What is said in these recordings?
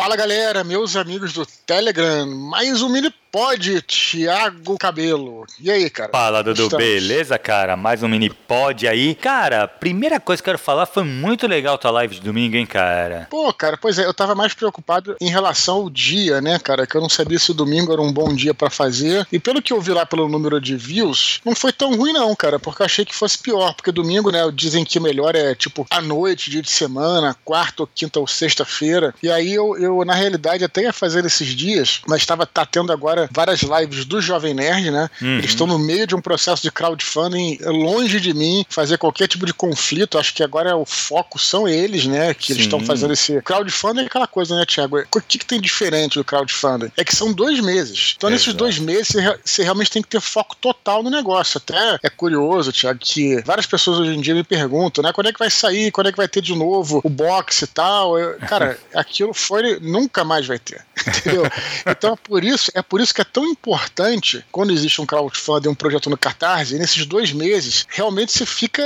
Fala galera, meus amigos do Telegram, mais um mini pod, Thiago Cabelo. E aí, cara? Fala, Dudu, Estamos. beleza, cara? Mais um mini pod aí. Cara, primeira coisa que eu quero falar, foi muito legal tua live de domingo, hein, cara? Pô, cara, pois é, eu tava mais preocupado em relação ao dia, né, cara? Que eu não sabia se o domingo era um bom dia pra fazer. E pelo que eu vi lá pelo número de views, não foi tão ruim, não, cara, porque eu achei que fosse pior. Porque domingo, né, dizem que melhor é tipo à noite, dia de semana, quarta ou quinta ou sexta-feira. E aí eu, eu, na realidade, até ia fazer esses dias, mas tava tá tendo agora várias lives do Jovem Nerd, né? Uhum. Eles estão no meio de um processo de crowdfunding longe de mim fazer qualquer tipo de conflito. Acho que agora o foco são eles, né? Que eles Sim. estão fazendo esse crowdfunding é aquela coisa, né, Thiago? O que, que tem diferente do crowdfunding? É que são dois meses. Então, nesses Exato. dois meses, você, você realmente tem que ter foco total no negócio. Até é curioso, Thiago, que várias pessoas hoje em dia me perguntam, né? Quando é que vai sair? Quando é que vai ter de novo o box e tal? Eu- cara, aquilo foi. Nunca mais vai ter. Entendeu? Então, por isso, é por isso que é tão importante quando existe um crowdfunding, um projeto no Catarse, nesses dois meses, realmente você fica,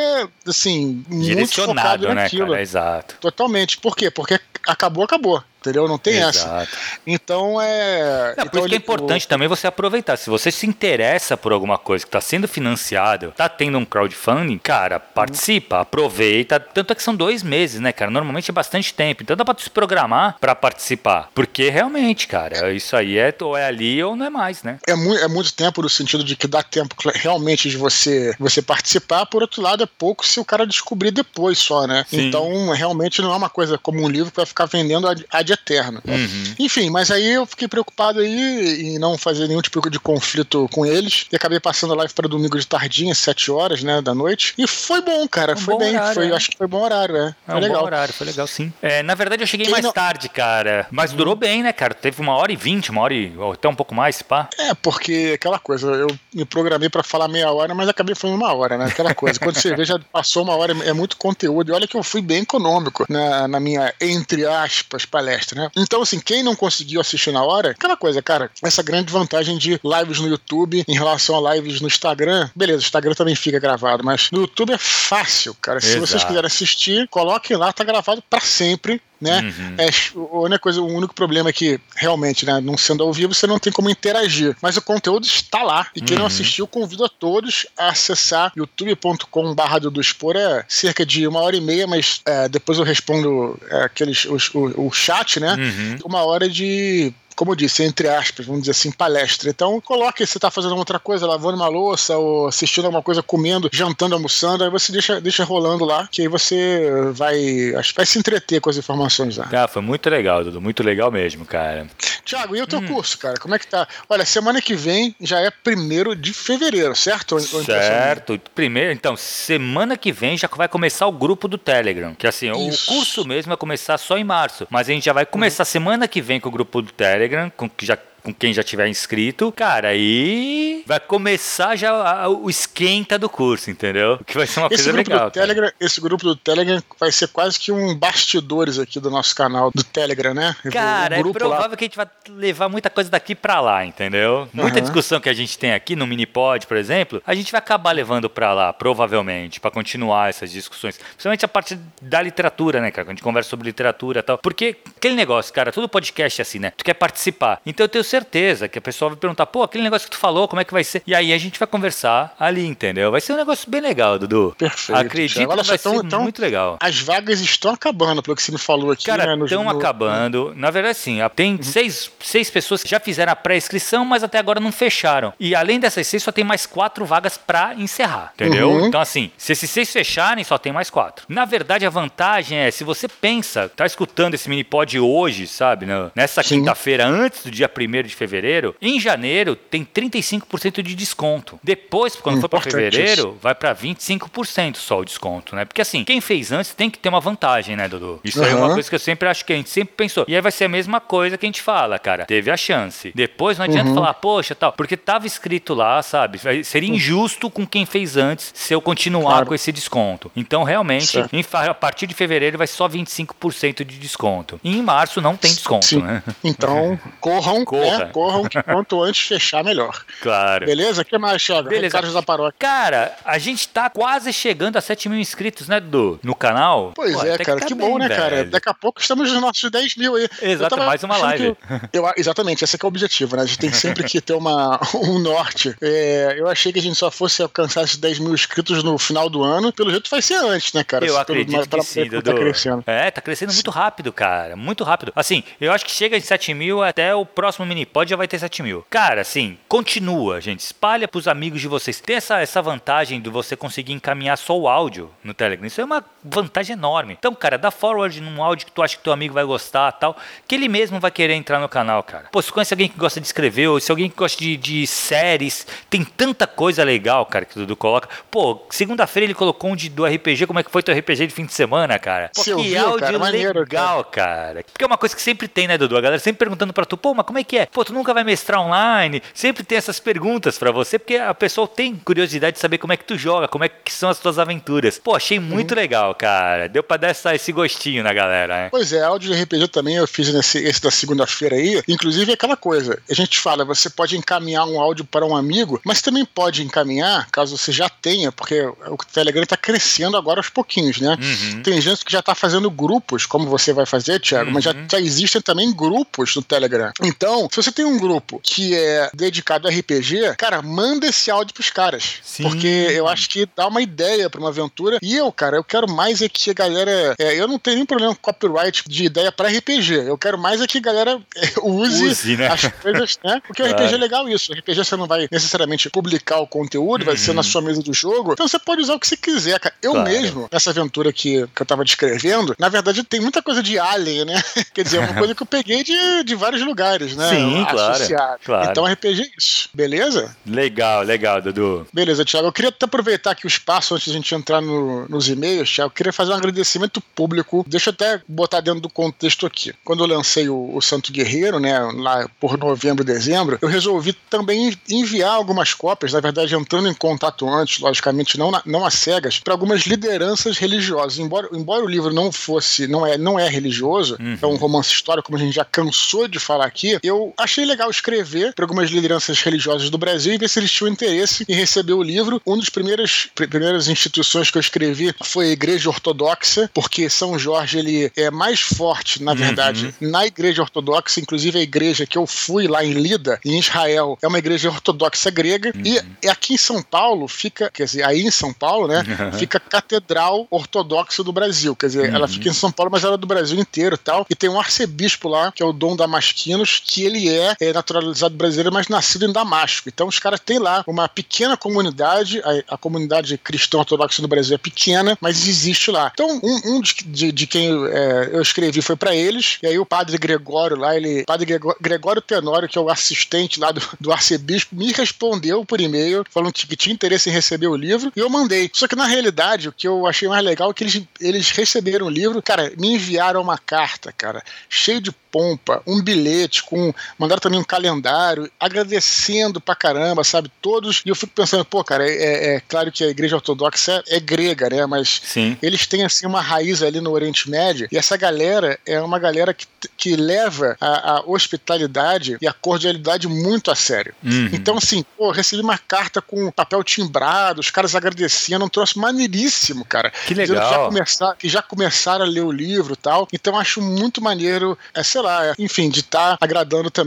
assim, muito focado né, naquilo. cara? Exato. Totalmente. Por quê? Porque acabou, acabou. Entendeu? Não tem essa. Exato. Então é. Não, por então, isso que é importante também você aproveitar. Se você se interessa por alguma coisa que está sendo financiado, tá tendo um crowdfunding, cara, participa, aproveita. Tanto é que são dois meses, né, cara? Normalmente é bastante tempo. Então dá pra tu se programar pra participar. Porque realmente, cara, isso aí é ou é ali ou não é mais, né? É, mu é muito tempo no sentido de que dá tempo realmente de você você participar, por outro lado, é pouco se o cara descobrir depois só, né? Sim. Então, realmente não é uma coisa como um livro que vai ficar vendendo ad, ad eterno. Uhum. Enfim, mas aí eu fiquei preocupado aí em não fazer nenhum tipo de conflito com eles. E acabei passando a live para domingo de tardinha, 7 horas, né, da noite. E foi bom, cara. Um foi bom bem. horário, foi, é. Acho que foi bom horário, é. É Foi um legal. bom horário, foi legal sim. É, na verdade eu cheguei Quem mais não- tarde, cara. Mas durou bem, né, cara? Teve uma hora e vinte, uma hora e ou até um pouco mais, pá. É, porque aquela coisa, eu me programei pra falar meia hora, mas acabei falando uma hora, né? Aquela coisa. Quando você vê, já passou uma hora, é muito conteúdo. E olha que eu fui bem econômico na, na minha, entre aspas, palestra, né? Então, assim, quem não conseguiu assistir na hora, aquela coisa, cara, essa grande vantagem de lives no YouTube em relação a lives no Instagram. Beleza, o Instagram também fica gravado, mas no YouTube é fácil, cara. Se Exato. vocês quiserem assistir, coloquem lá, tá gravado pra sempre. Né? Uhum. É, a única coisa, o único problema é que, realmente, né, não sendo ao vivo, você não tem como interagir. Mas o conteúdo está lá. E quem não Uhum. assistiu, convido a todos a acessar youtube.com.br do Expor. É cerca de uma hora e meia, mas é, depois eu respondo é, aqueles, os- o, o chat, né? Uhum. Uma hora de. Como eu disse, entre aspas, vamos dizer assim, palestra. Então, coloque se você tá fazendo outra coisa, lavando uma louça, ou assistindo alguma coisa, comendo, jantando, almoçando, aí você deixa, deixa rolando lá, que aí você vai, acho que vai se entreter com as informações lá. Ah, foi muito legal, Dudu. Muito legal mesmo, cara. Tiago, e o teu Hum. curso, cara? Como é que tá? Olha, semana que vem já é primeiro de fevereiro, certo? Impressão minha? Certo. Primeiro, então, semana que vem já vai começar o grupo do Telegram. Que assim, Isso. o curso mesmo vai começar só em março. Mas a gente já vai começar semana que vem com o grupo do Telegram, com que já com quem já tiver inscrito, cara, aí vai começar já a- o esquenta do curso, entendeu? Que vai ser uma Esse coisa legal. Telegram, esse grupo do Telegram vai ser quase que um bastidores aqui do nosso canal do Telegram, né? Cara, é grupo lá- provável que a gente vai levar muita coisa daqui pra lá, entendeu? Muita Aham. discussão que a gente tem aqui no Minipod, por exemplo, a gente vai acabar levando pra lá, provavelmente, pra continuar essas discussões. Principalmente a parte da literatura, né, cara? Quando a gente conversa sobre literatura e tal. Porque aquele negócio, cara, todo podcast é assim, né? Tu quer participar. Então eu tenho certeza que a pessoa vai perguntar, pô, aquele negócio que tu falou, como é que vai ser? E aí a gente vai conversar ali, entendeu? Vai ser um negócio bem legal, Dudu. Perfeito, Acredito Thiago. Olha que vai então- ser então- muito legal. As vagas estão acabando, pelo que você me falou aqui. Cara, né, estão no- acabando. Na verdade, sim. Tem seis, seis pessoas que já fizeram a pré-inscrição, mas até agora não fecharam. E além dessas seis, só tem mais quatro vagas pra encerrar. Entendeu? Uhum. Então, assim, se esses seis fecharem, só tem mais quatro. Na verdade, a vantagem é, se você pensa, tá escutando esse mini pod hoje, sabe? né, Nessa quinta-feira, antes do dia 1 de fevereiro, em janeiro tem 35% de desconto. Depois, quando for pra Importante fevereiro, vai pra 25% só o desconto, né? Porque assim, quem fez antes tem que ter uma vantagem, né, Dudu? Isso aí é uma coisa que eu sempre acho que a gente sempre pensou. E aí vai ser a mesma coisa que a gente fala, cara. Teve a chance. Depois não adianta Uhum. falar, poxa, tal, porque tava escrito lá, sabe? Seria injusto com quem fez antes se eu continuar Claro. com esse desconto. Então, realmente, em a partir de fevereiro vai só 25% de desconto. E em março não tem desconto, Sim. né? Então, corram, Corram, Né? Corram que quanto antes fechar, melhor. Claro. Beleza? O que mais, Thiago? Beleza. Recados da paróquia. Cara, a gente tá quase chegando a 7 mil inscritos, né, Dudu? No canal. Pois Pô, é, cara, tá que bem, bom, né, velho. cara? Daqui a pouco estamos nos nossos 10 mil aí. Exato, mais uma live. que eu- exatamente, esse que é o objetivo, né? A gente tem sempre que ter uma, um norte. É, eu achei que a gente só fosse alcançar esses 10 mil inscritos no final do ano. Pelo jeito vai ser antes, né, cara? Eu Se acredito pelo- que sim, tá Dudu. crescendo. É, tá crescendo muito rápido, cara. Muito rápido. Assim, eu acho que chega de 7 mil até o próximo Minipod já vai ter 7 mil. Cara, assim, continua, gente. Espalha pros amigos de vocês. Tem essa, essa vantagem de você conseguir encaminhar só o áudio no Telegram. Isso é uma vantagem enorme. Então, cara, dá forward num áudio que tu acha que teu amigo vai gostar tal. Que ele mesmo vai querer entrar no canal, cara. Pô, se conhece alguém que gosta de escrever, ou se alguém que gosta de, de séries, tem tanta coisa legal, cara, que o Dudu coloca. Pô, segunda-feira ele colocou um de, do RPG. Como é que foi teu RPG de fim de semana, cara? Pô, que ouviu, áudio cara? Maneiro, legal, cara. Porque é uma coisa que sempre tem, né, Dudu? A galera sempre perguntando pra tu, pô, mas como é que é? Pô, tu nunca vai mestrar online? Sempre tem essas perguntas pra você, porque a pessoa tem curiosidade de saber como é que tu joga, como é que são as tuas aventuras. Pô, achei muito Uhum. legal, cara. Deu pra dar essa, esse gostinho na galera, né? Pois é, áudio de RPG também eu fiz nesse esse da segunda-feira aí. Inclusive é aquela coisa, a gente fala, você pode encaminhar um áudio para um amigo, mas também pode encaminhar, caso você já tenha, porque o Telegram está crescendo agora aos pouquinhos, né? Uhum. Tem gente que já está fazendo grupos, como você vai fazer, Thiago, mas já, Uhum. já existem também grupos no Telegram. Então, se você tem um grupo que é dedicado a RPG, cara, manda esse áudio pros caras. Sim. Porque eu acho que dá uma ideia para uma aventura. E eu, cara, eu quero mais é que a galera. é, eu não tenho nenhum problema com copyright de ideia para RPG. Eu quero mais é que a galera é, use, Use, né? as coisas, né? Porque o. RPG é legal isso. O RPG você não vai necessariamente publicar o conteúdo, vai ser na sua mesa do jogo. Então você pode usar o que você quiser, cara. Eu Uhum. Claro. mesmo, nessa aventura que, que eu tava descrevendo, na verdade tem muita coisa de Alien, né? Quer dizer, é uma coisa que eu peguei de, de vários lugares, né? Sim, claro, Associado. claro. Então RPG é isso. Beleza? Legal, legal, Dudu. Beleza, Thiago. Eu queria até aproveitar aqui o espaço antes de a gente entrar no- nos e-mails, Thiago. Eu queria fazer um agradecimento público. Deixa eu até botar dentro do contexto aqui. Quando eu lancei o, o Santo Guerreiro, né, lá por novembro, dezembro, eu resolvi também enviar algumas cópias, na verdade, entrando em contato antes, logicamente, não, na- não às cegas, para algumas lideranças religiosas. Embora, embora o livro não fosse, não é, não é religioso, Uhum. é um romance histórico, como a gente já cansou de falar aqui, eu achei legal escrever para algumas lideranças religiosas do Brasil e ver se eles tinham interesse em receber o livro. Uma das primeiras, pri- primeiras instituições que eu escrevi foi a Igreja Ortodoxa, porque São Jorge ele é mais forte, na verdade, na Igreja Ortodoxa, inclusive a igreja que eu fui lá em Lida, em Israel, é uma igreja ortodoxa grega, e e aqui em São Paulo fica, quer dizer, aí em São Paulo, né, fica a Catedral Ortodoxa do Brasil, quer dizer, ela fica em São Paulo, mas ela é do Brasil inteiro e tal, e tem um arcebispo lá, que é o Dom Damasquinos, que ele é, é naturalizado brasileiro, mas nascido em Damasco. Então os caras têm lá uma pequena comunidade, a, a comunidade cristã ortodoxa no Brasil é pequena, mas existe lá. Então um, um de, de- de quem é, eu escrevi foi para eles, e aí o padre Gregório lá, ele, padre Grego- Gregório Tenório, que é o assistente lá do, do arcebispo, me respondeu por e-mail, falando que, que tinha interesse em receber o livro, e eu mandei. Só que na realidade, o que eu achei mais legal é que eles, eles receberam o livro, cara, me enviaram uma carta, cara, cheio de pompa, um bilhete com. Mandaram também um calendário, agradecendo pra caramba, sabe? Todos. E eu fico pensando, pô, cara, é, é- é claro que a igreja ortodoxa é, é grega, né? Mas Sim. eles têm assim uma raiz ali no Oriente Médio e essa galera é uma galera que, que leva a, a hospitalidade e a cordialidade muito a sério. Uhum. Então, assim, pô, recebi uma carta com papel timbrado, os caras agradecendo, um troço maneiríssimo, cara. Que legal. Que já, começar, que já começaram a ler o livro e tal. Então, acho muito maneiro, é, sei lá, é, enfim, de estar agradando também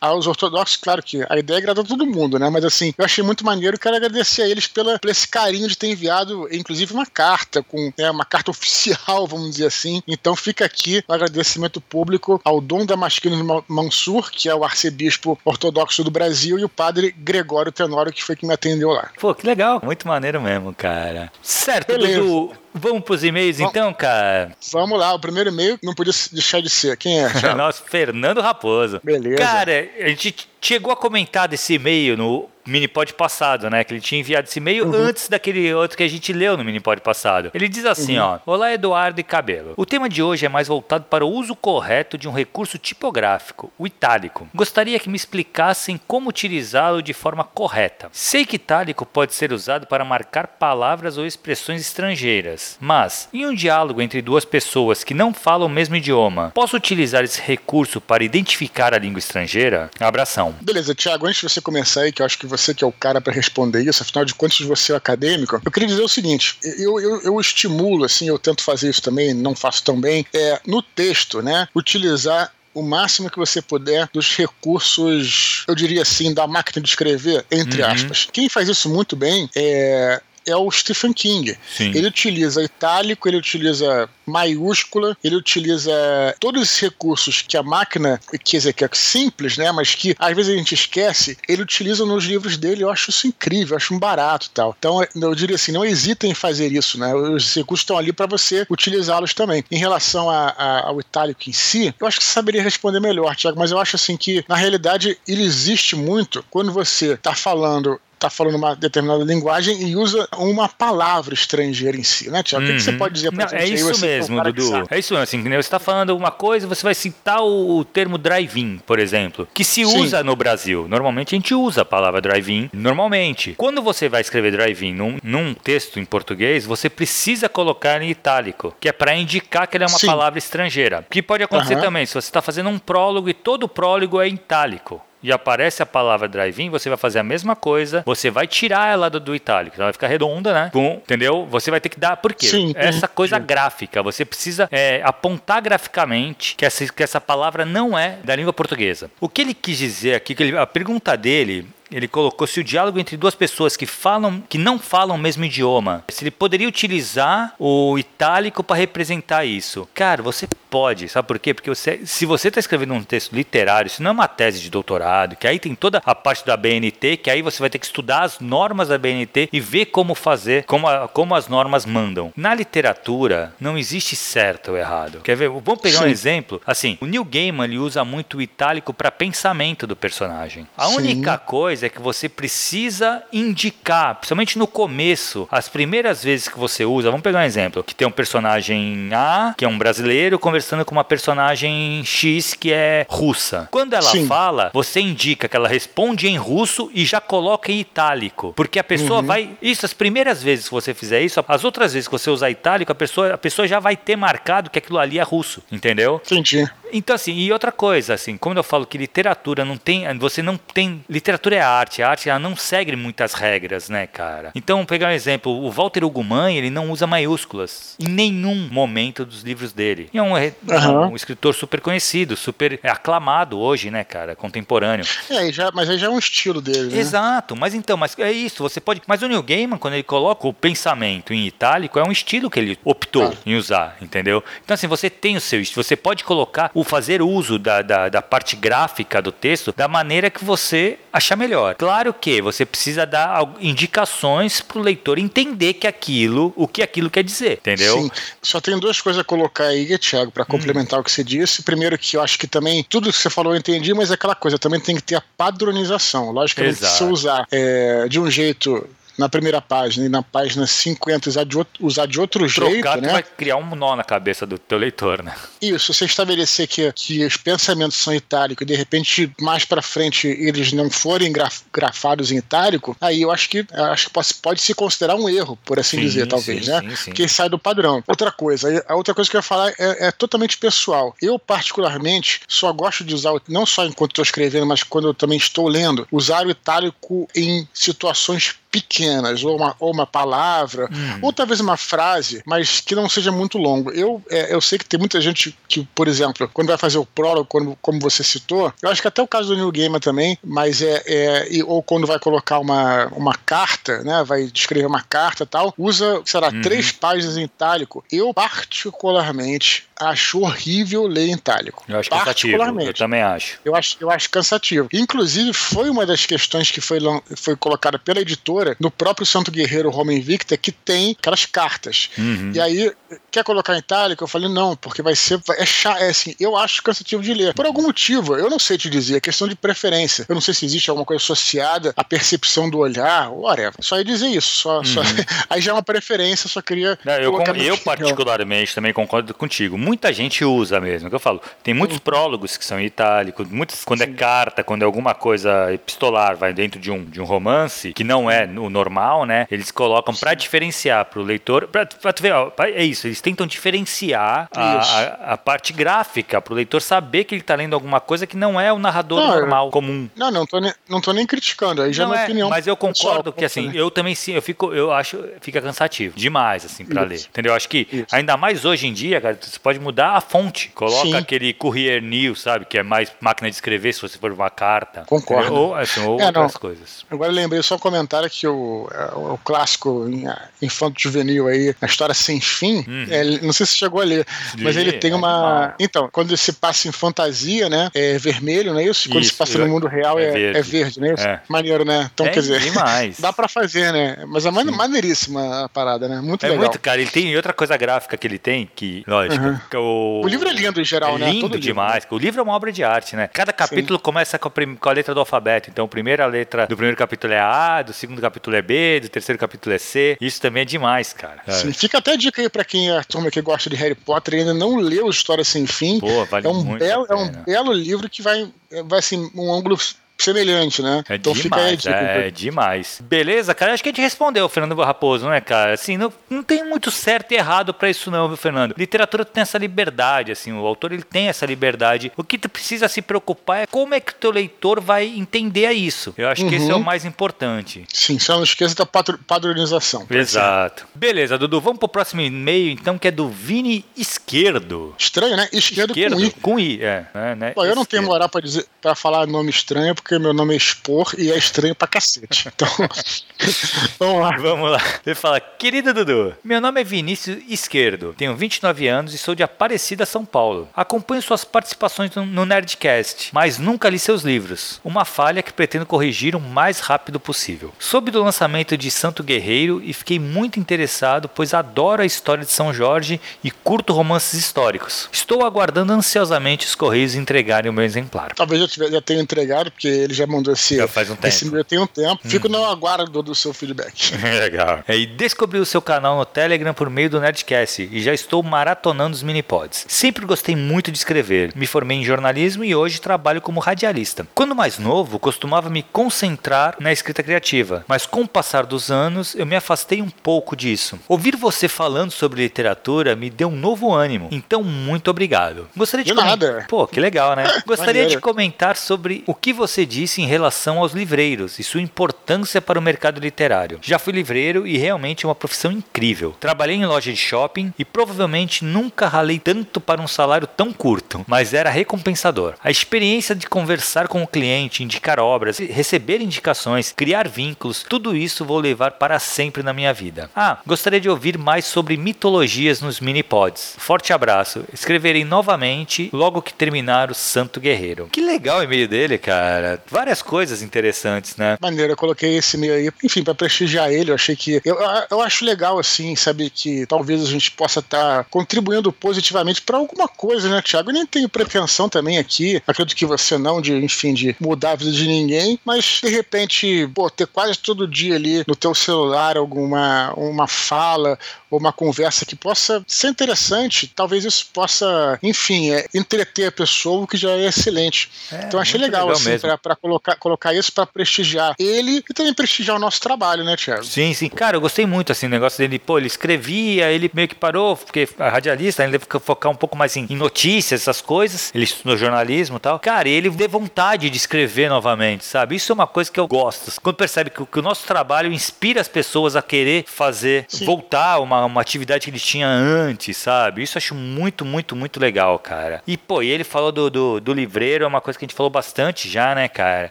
aos ortodoxos. Claro que a ideia é agradar todo mundo, né? Mas, assim, eu achei muito maneiro. Quero agradecer a eles pela, por esse carinho de ter enviado, inclusive, uma carta, com né, uma carta oficial, vamos dizer assim. Então, fica aqui o agradecimento público ao Dom Damasquino Ma- Mansur, que é o arcebispo ortodoxo do Brasil, e o padre Gregório Tenório, que foi que me atendeu lá. Pô, que legal. Muito maneiro mesmo, cara. Certo, Beleza. Dudu. Vamos pros e-mails Vamos. então, cara. Vamos lá, o primeiro e-mail não podia deixar de ser. Quem é? Nossa, Fernando Raposo. Beleza. Cara, a gente chegou a comentar desse e-mail no Minipod passado, né? Que ele tinha enviado esse e-mail uhum. antes daquele outro que a gente leu no Minipod passado. Ele diz assim, uhum. ó: Olá, Eduardo e Cabelo. O tema de hoje é mais voltado para o uso correto de um recurso tipográfico, o itálico. Gostaria que me explicassem como utilizá-lo de forma correta. Sei que itálico pode ser usado para marcar palavras ou expressões estrangeiras, mas em um diálogo entre duas pessoas que não falam o mesmo idioma, posso utilizar esse recurso para identificar a língua estrangeira? Abração. Beleza, Tiago, antes de você começar aí, que eu acho que você que é o cara para responder isso, afinal de contas você é acadêmico, eu queria dizer o seguinte: eu, eu, eu estimulo, assim, eu tento fazer isso também, não faço tão bem, é no texto, né, utilizar o máximo que você puder dos recursos, eu diria assim, da máquina de escrever, entre uhum. aspas. Quem faz isso muito bem é é o Stephen King. Sim. Ele utiliza itálico, ele utiliza maiúscula, ele utiliza todos esses recursos que a máquina, quer dizer, que é simples, né, mas que às vezes a gente esquece, ele utiliza nos livros dele, eu acho isso incrível, eu acho um barato tal. Então, eu diria assim, não hesitem em fazer isso, né, os recursos estão ali para você utilizá-los também. Em relação a, a, ao itálico em si, eu acho que você saberia responder melhor, Tiago, mas eu acho assim que, na realidade, ele existe muito quando você está falando está falando uma determinada linguagem e usa uma palavra estrangeira em si, né, Tiago? Uhum. O que, que, você uhum. pode dizer para gente? É isso aí, mesmo, Dudu. É isso mesmo. Assim, você está falando uma coisa, você vai citar o, termo drive-in, por exemplo, que se Sim. usa no Brasil. Normalmente a gente usa a palavra drive-in normalmente. Quando você vai escrever drive-in num, num, texto em português, você precisa colocar em itálico, que é para indicar que ele é uma Sim. palavra estrangeira. O que pode acontecer uhum. também, se você está fazendo um prólogo e todo o prólogo é em itálico e aparece a palavra drive-in, você vai fazer a mesma coisa, você vai tirar ela do, do itálico, ela vai ficar redonda, né? Com, entendeu? Você vai ter que dar. Por quê? Sim, essa coisa sim. gráfica, você precisa é, apontar graficamente que essa, que essa palavra não é da língua portuguesa. O que ele quis dizer aqui, que ele, a pergunta dele ele colocou se o diálogo entre duas pessoas que falam, que não falam o mesmo idioma, se ele poderia utilizar o itálico para representar isso. Cara, você pode, sabe por quê? Porque você, se você está escrevendo um texto literário, isso não é uma tese de doutorado, que aí tem toda a parte da BNT, que aí você vai ter que estudar as normas da BNT e ver como fazer, como, a, como as normas mandam. Na literatura, não existe certo ou errado. Quer ver? Vamos pegar Sim. um exemplo. Assim, o Neil Gaiman ele usa muito o itálico para pensamento do personagem. A Sim. única coisa é que você precisa indicar, principalmente no começo, as primeiras vezes que você usa. Vamos pegar um exemplo: que tem um personagem A, que é um brasileiro, conversando com uma personagem X, que é russa. Quando ela Sim. fala, você indica que ela responde em russo e já coloca em itálico. Porque a pessoa uhum. vai. Isso, as primeiras vezes que você fizer isso, as outras vezes que você usar itálico, a pessoa, a pessoa já vai ter marcado que aquilo ali é russo. Entendeu? Entendi. Então, assim, e outra coisa, assim, quando eu falo que literatura não tem. Você não tem. Literatura é arte. A arte ela não segue muitas regras, né, cara? Então, pegar um exemplo, o Walter Ugumãe, ele não usa maiúsculas em nenhum momento dos livros dele. E é um, uhum. um escritor super conhecido, super aclamado hoje, né, cara? Contemporâneo. É, já, mas aí já é um estilo dele, né? Exato, mas então, mas é isso, você pode. Mas o Neil Gaiman, quando ele coloca o pensamento em itálico, é um estilo que ele optou ah. em usar, entendeu? Então, assim, você tem o seu estilo, você pode colocar o fazer uso da, da, da parte gráfica do texto da maneira que você achar melhor. Claro que você precisa dar indicações para o leitor entender que aquilo, o que aquilo quer dizer, entendeu? Sim. Só tenho duas coisas a colocar aí, Thiago, para complementar hum. o que você disse. Primeiro que eu acho que também tudo que você falou eu entendi, mas é aquela coisa também tem que ter a padronização. Logicamente, Exato. se usar é, de um jeito na primeira página e na página 50 usar de outro, usar de outro Trocar, jeito, né? vai criar um nó na cabeça do teu leitor, né? Isso, você estabelecer que, que os pensamentos são itálicos e de repente mais para frente eles não forem graf, grafados em itálico, aí eu acho que acho que pode, pode se considerar um erro, por assim sim, dizer, talvez, sim, né? Sim, sim. Porque sai do padrão. Outra coisa, a outra coisa que eu ia falar é, é totalmente pessoal. Eu particularmente só gosto de usar não só enquanto estou escrevendo, mas quando eu também estou lendo, usar o itálico em situações pequenas, ou uma, ou uma palavra, hum. ou talvez uma frase, mas que não seja muito longo. Eu, é, eu sei que tem muita gente que, por exemplo, quando vai fazer o prólogo, quando, como você citou, eu acho que até o caso do New Gamer também, mas é, é ou quando vai colocar uma, uma carta, né, vai escrever uma carta e tal, usa, sei lá, uhum. três páginas em itálico. Eu, particularmente, acho horrível ler em itálico. Eu acho cansativo. Eu também acho. Eu acho, eu acho cansativo. Inclusive, foi uma das questões que foi, foi colocada pela editora editora, no próprio Santo Guerreiro Roma Invicta, que tem aquelas cartas. Uhum. E aí, quer colocar em itálico? Eu falei, não, porque vai ser. É, chato, é assim, eu acho cansativo de ler. Por algum motivo, eu não sei te dizer, é questão de preferência. Eu não sei se existe alguma coisa associada à percepção do olhar, whatever. Só ia dizer isso. Só, só... aí já é uma preferência, só queria. Não, eu, com- eu particularmente também concordo contigo. Muita gente usa mesmo, é que eu falo. Tem muitos prólogos que são em itálico, muitos quando é carta, quando é alguma coisa epistolar, vai dentro de um, de um romance, que não é o normal, né? Eles colocam pra diferenciar pro leitor, pra tu ver, ó, é isso, eles tentam diferenciar a, a- a parte gráfica pro leitor saber que ele tá lendo alguma coisa que não é o narrador Não, normal, comum. Não, não tô, nem, não tô nem criticando. Aí já é Não minha é, opinião. mas eu concordo que assim, né? eu também sim, eu fico, eu acho, fica cansativo demais assim para ler. Entendeu? Eu acho que Isso. ainda mais hoje em dia, cara, você pode mudar a fonte. Coloca Sim. aquele Courier News, sabe, que é mais máquina de escrever se você for uma carta. Concordo. Entendeu? Ou, assim, ou É, não. outras coisas. Agora lembrei só um comentário que o, é, o, o clássico em- infanto juvenil aí, a história sem fim, é, não sei se chegou a ler, mas Li, ele tem é uma. Então, quando se passa em fantasia, né? É vermelho, não é isso? Quando Isso, se passa eu- no mundo real é é, verde. é verde, não é isso? É. Maneiro, né? Então, É quer dizer. demais. Dá pra fazer, né? Mas é mane- maneiríssima a parada, né? Muito É legal. muito, cara. Ele tem outra coisa gráfica que ele tem, que, lógico, Uhum. que o... O livro é lindo em geral, é né? lindo Todo livro, demais. O livro é uma obra de arte, né? Cada capítulo começa com a, prim- com a letra do alfabeto. Então, a primeira letra do primeiro capítulo é A, do segundo capítulo é B, do terceiro capítulo é C. Isso também é demais, cara. Sim, fica até a dica aí pra quem é a turma que gosta de Harry Potter e ainda não leu História Sem Fim. Pô, vale é um muito belo, é um belo livro que vai, vai assim, um ângulo semelhante, né? É então fica aí demais, dica. é, demais. Beleza, cara? Acho que a gente respondeu, Fernando Raposo, né, cara? Assim, não, não tem muito certo e errado pra isso não, viu, Fernando? Literatura tem essa liberdade, assim, o autor ele tem essa liberdade. O que tu precisa se preocupar é como é que o teu leitor vai entender isso. Eu acho que esse é Uhum. o mais importante. Sim, só não esqueça da padronização. Exato. Beleza, Dudu, vamos pro próximo e-mail, então, que é do Vini Esquerdo. Estranho, né? Esquerdo, com I. com I, é. é, né? Pô, eu não tenho Esquerdo. moral pra, dizer, pra falar nome estranho, porque meu nome é Expor e é estranho pra cacete. Então, vamos lá. Vamos lá. Ele fala: Querido Dudu, meu nome é Vinícius Esquerdo, tenho 29 anos e sou de Aparecida, São Paulo. Acompanho suas participações no- Nerdcast, mas nunca li seus livros. Uma falha que pretendo corrigir o mais rápido possível. Soube do lançamento de Santo Guerreiro e fiquei muito interessado, pois adoro a história de São Jorge e curto romances históricos. Estou aguardando ansiosamente os Correios entregarem o meu exemplar. Talvez eu já tenha entregado, porque ele já mandou esse. Já faz um Esse tempo. meu tem um tempo. Fico no aguardo do seu feedback. Legal. É, e descobri o seu canal no Telegram por meio do Nerdcast e já estou maratonando os minipods. Sempre gostei muito de escrever. Me formei em jornalismo e hoje trabalho como radialista. Quando mais novo, costumava me concentrar na escrita criativa, mas com o passar dos anos eu me afastei um pouco disso. Ouvir você falando sobre literatura me deu um novo ânimo. Então, muito obrigado. Gostaria de, De nada. Pô, que legal, né? Gostaria de comentar sobre o que você disse em relação aos livreiros e sua importância para o mercado literário. Já fui livreiro e realmente é uma profissão incrível. Trabalhei em loja de shopping e provavelmente nunca ralei tanto para um salário tão curto, mas era recompensador. A experiência de conversar com o cliente, indicar obras, receber indicações, criar vínculos, tudo isso vou levar para sempre na minha vida. Ah, gostaria de ouvir mais sobre mitologias nos mini-pods. Forte abraço. Escreverei novamente logo que terminar o Santo Guerreiro. Que legal o e-mail dele, cara. Várias coisas interessantes, né? Maneiro, eu coloquei esse meio aí, enfim, pra prestigiar ele. Eu achei que. Eu, eu acho legal, assim, sabe, que talvez a gente possa estar contribuindo positivamente pra alguma coisa, né, Thiago? Eu nem tenho pretensão também aqui, acredito que você não, de, enfim, de mudar a vida de ninguém, mas de repente, pô, ter quase todo dia ali no teu celular alguma uma fala ou uma conversa que possa ser interessante, talvez isso possa, enfim, é, entreter a pessoa, o que já é excelente. É, então achei legal, legal assim, mesmo. Pra, pra colocar, colocar isso pra prestigiar ele e também prestigiar o nosso trabalho, né, Thiago? Sim, sim. Cara, eu gostei muito, assim, o negócio dele. Pô, ele escrevia, ele meio que parou, porque a radialista, ele deve focar um pouco mais em, em notícias, essas coisas. Ele estudou jornalismo e tal. Cara, ele teve vontade de escrever novamente, sabe? Isso é uma coisa que eu gosto. Quando percebe que, o- que o nosso trabalho inspira as pessoas a querer fazer, Sim. voltar uma, uma atividade que eles tinham antes, sabe? Isso eu acho muito, muito, muito legal, cara. E, pô, e ele falou do, do, do livreiro, é uma coisa que a gente falou bastante já, né, cara?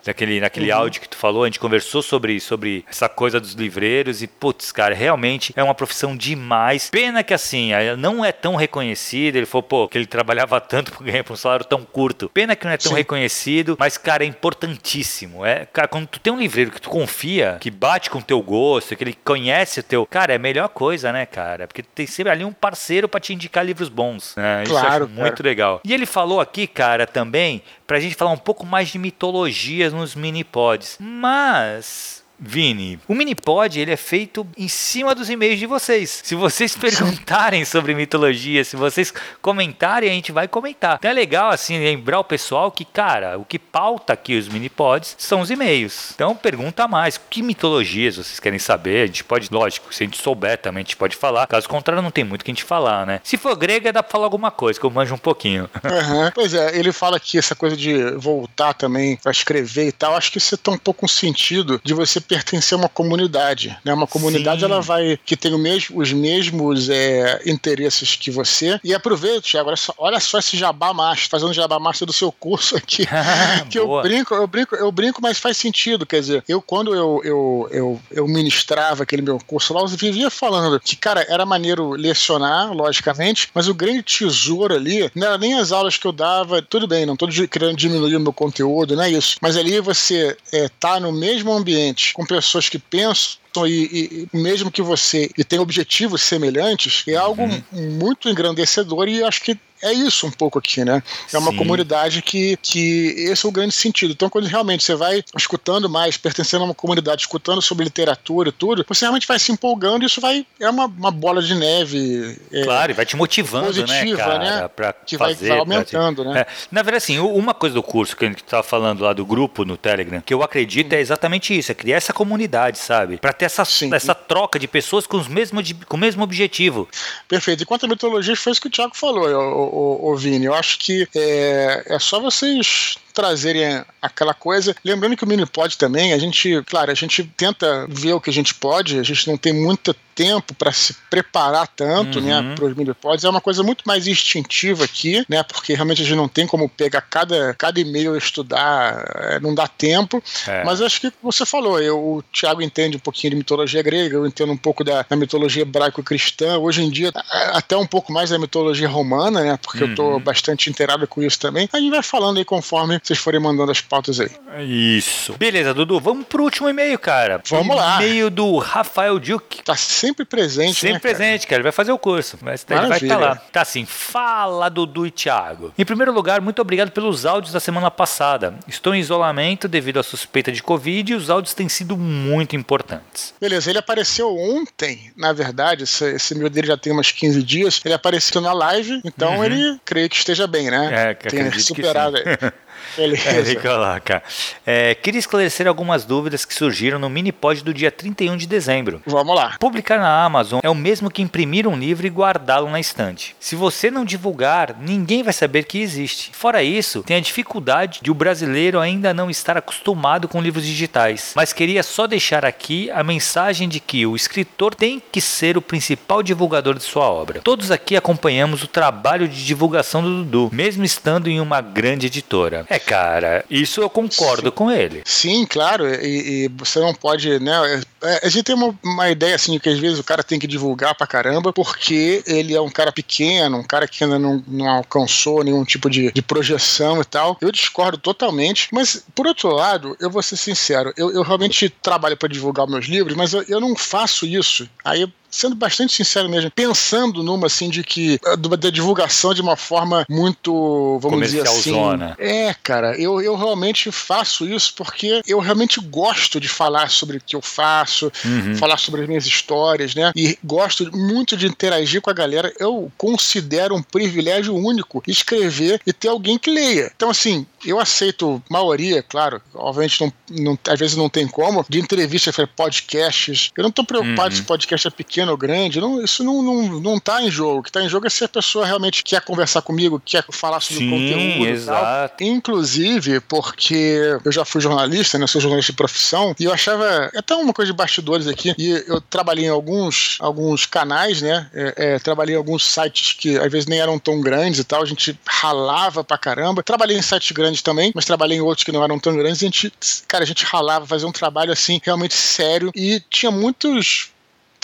Daquele, naquele uhum. áudio que tu falou, a gente conversou sobre, sobre essa coisa dos livreiros e, putz, cara, realmente é uma profissão demais. Pena que assim, não é tão reconhecido. Ele falou, pô, que ele trabalhava tanto por ganhar um salário tão curto. Pena que não é tão Sim. reconhecido, mas, cara, é importantíssimo. É, cara, quando tu tem um livreiro que tu confia, que bate com o teu gosto, que ele conhece o teu. Cara, é a melhor coisa, né, cara? Porque tem sempre ali um parceiro para te indicar livros bons. Né? Claro. muito legal. E ele falou aqui, cara, também, pra gente falar um pouco mais de mitologias nos mini pods. Mas Vini, o Minipod ele é feito em cima dos e-mails de vocês. Se vocês perguntarem sobre mitologia, se vocês comentarem, a gente vai comentar. Então é legal assim lembrar o pessoal que, cara, o que pauta aqui os Minipods são os e-mails. Então pergunta mais, que mitologias vocês querem saber? A gente pode, lógico, se a gente souber também, a gente pode falar. Caso contrário, não tem muito que a gente falar, né? Se for grega, dá pra falar alguma coisa, que eu manjo um pouquinho. Uhum. Pois é, ele fala aqui essa coisa de voltar também para escrever e tal. Acho que isso tem um pouco um sentido de você pertencer a uma comunidade, né? Uma comunidade Sim. ela vai que tem mesmo, os mesmos é, interesses que você. E aproveita, Thiago, olha só, olha só esse jabá master, fazendo jabá master do seu curso aqui. que eu brinco, eu brinco, eu brinco, mas faz sentido. Quer dizer, eu quando eu, eu, eu, eu ministrava aquele meu curso lá, eu vivia falando que, cara, era maneiro lecionar, logicamente, mas o grande tesouro ali não era nem as aulas que eu dava, tudo bem, não tô querendo diminuir o meu conteúdo, não é isso. Mas ali você é, tá no mesmo ambiente com pessoas que pensam e, e, mesmo que você e tenha objetivos semelhantes, é algo uhum. muito engrandecedor e acho que é isso um pouco aqui, né? É uma Sim. comunidade que, que esse é o grande sentido. Então, quando realmente você vai escutando mais, pertencendo a uma comunidade, escutando sobre literatura e tudo, você realmente vai se empolgando e isso vai. É uma, uma bola de neve. É, claro, e vai te motivando, né, positiva, né, cara? Né? Pra que fazer, vai, aumentando, né? É. Na verdade, assim, uma coisa do curso que a gente estava falando lá do grupo no Telegram, que eu acredito é exatamente isso: é criar essa comunidade, sabe? Para ter essa, essa troca de pessoas com, os mesmos, com o mesmo objetivo. Perfeito. E quanto à mitologia, foi isso que o Thiago falou. Eu, o, o Vini. Eu acho que é, é só vocês trazerem aquela coisa. Lembrando que o Minipod também, a gente, claro, a gente tenta ver o que a gente pode, a gente não tem muito tempo para se preparar tanto, né, uhum. né, para os Minipods. É uma coisa muito mais instintiva aqui, né, porque realmente a gente não tem como pegar cada, cada e-mail e estudar, é, não dá tempo. É. Mas acho que você falou, eu, o Tiago entende um pouquinho de mitologia grega, eu entendo um pouco da, da mitologia hebraico-cristã, hoje em dia até um pouco mais da mitologia romana, né, porque uhum. eu estou bastante inteirado com isso também. A gente vai falando aí conforme vocês forem mandando as pautas aí. Isso. Beleza, Dudu, vamos pro último e-mail, cara. Vamos lá. E-mail do Rafael Duke. Tá sempre presente, Sempre né, presente, cara. Ele vai fazer o curso, mas ele vai estar tá lá. Tá assim, fala Dudu e Thiago. Em primeiro lugar, muito obrigado pelos áudios da semana passada. Estou em isolamento devido à suspeita de Covid e os áudios têm sido muito importantes. Beleza, ele apareceu ontem, na verdade, esse, esse e-mail dele já tem umas 15 dias. Ele apareceu na live, então uhum. ele creio que esteja bem, né? É, que Tem superado aí. Beleza. É, coloca. É, queria esclarecer algumas dúvidas que surgiram no mini-pod do dia 31 de dezembro. Vamos lá. Publicar na Amazon é o mesmo que imprimir um livro e guardá-lo na estante. Se você não divulgar, ninguém vai saber que existe. Fora isso, tem a dificuldade de o brasileiro ainda não estar acostumado com livros digitais. Mas queria só deixar aqui a mensagem de que o escritor tem que ser o principal divulgador de sua obra. Todos aqui acompanhamos o trabalho de divulgação do Dudu, mesmo estando em uma grande editora. É, cara, isso eu concordo Sim. com ele. Sim, claro, e, e, você não pode, né? É, a gente tem uma, uma ideia assim que às vezes o cara tem que divulgar pra caramba porque ele é um cara pequeno, um cara que ainda não, não alcançou nenhum tipo de, de projeção e tal. Eu discordo totalmente, mas por outro lado, eu vou ser sincero, eu, eu realmente trabalho para divulgar meus livros, mas eu, eu não faço isso. Aí sendo bastante sincero mesmo, pensando numa assim de que ah, da divulgação de uma forma muito, vamos dizer assim. Zona. É, cara, eu, eu realmente faço isso porque eu realmente gosto de falar sobre o que eu faço, uhum. falar sobre as minhas histórias, né? E gosto muito de interagir com a galera. Eu considero um privilégio único escrever e ter alguém que leia. Então, assim, eu aceito maioria, claro, obviamente não, não, às vezes não tem como, de entrevista, podcasts. Eu não estou preocupado uhum. se o podcast é pequeno ou grande, não, isso não, não, não tá em jogo. O que está em jogo é se a pessoa realmente quer conversar comigo, quer falar sobre Sim, o conteúdo. Exato. Inclusive, porque eu já fui jornalista, né? Sou jornalista de profissão, e eu achava é até uma coisa de bastidores aqui, e eu trabalhei em alguns, alguns canais, né? É, é, trabalhei em alguns sites que às vezes nem eram tão grandes e tal, a gente ralava pra caramba. Trabalhei em sites grandes grande também, mas trabalhei em outros que não eram tão grandes. A gente, cara, a gente ralava, fazia um trabalho assim, realmente sério. E tinha muitos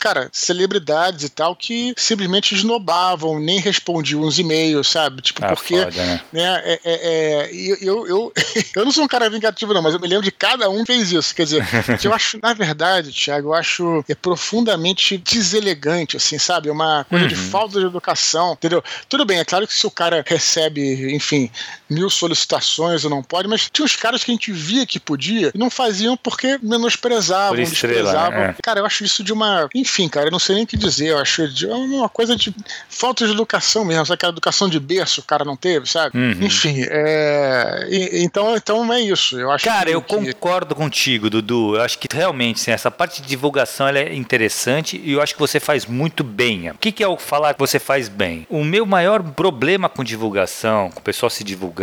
cara, celebridades e tal que simplesmente esnobavam, nem respondiam uns e-mails, sabe? Tipo, ah, porque. Foda, né? né é, é, é, eu, eu, eu não sou um cara vingativo, não, mas eu me lembro de cada um fez isso. Quer dizer, eu acho, na verdade, Thiago, eu acho é profundamente deselegante, assim, sabe? É uma coisa uhum. de falta de educação, entendeu? Tudo bem, é claro que se o cara recebe, enfim, mil solicitações ou não pode, mas tinha uns caras que a gente via que podia e não faziam porque menosprezavam, Por estrela, desprezavam. Né? Cara, eu acho isso de uma. Enfim, cara, eu não sei nem o que dizer. Eu acho de, é uma coisa de falta de educação mesmo. Sabe aquela educação de berço o cara não teve, sabe? Uhum. Enfim, é, e, então, então é isso. Eu acho cara, que, eu concordo contigo, Dudu. Eu acho que realmente assim, essa parte de divulgação é interessante e eu acho que você faz muito bem. O que, que é o falar que você faz bem? O meu maior problema com divulgação, com o pessoal se divulgando,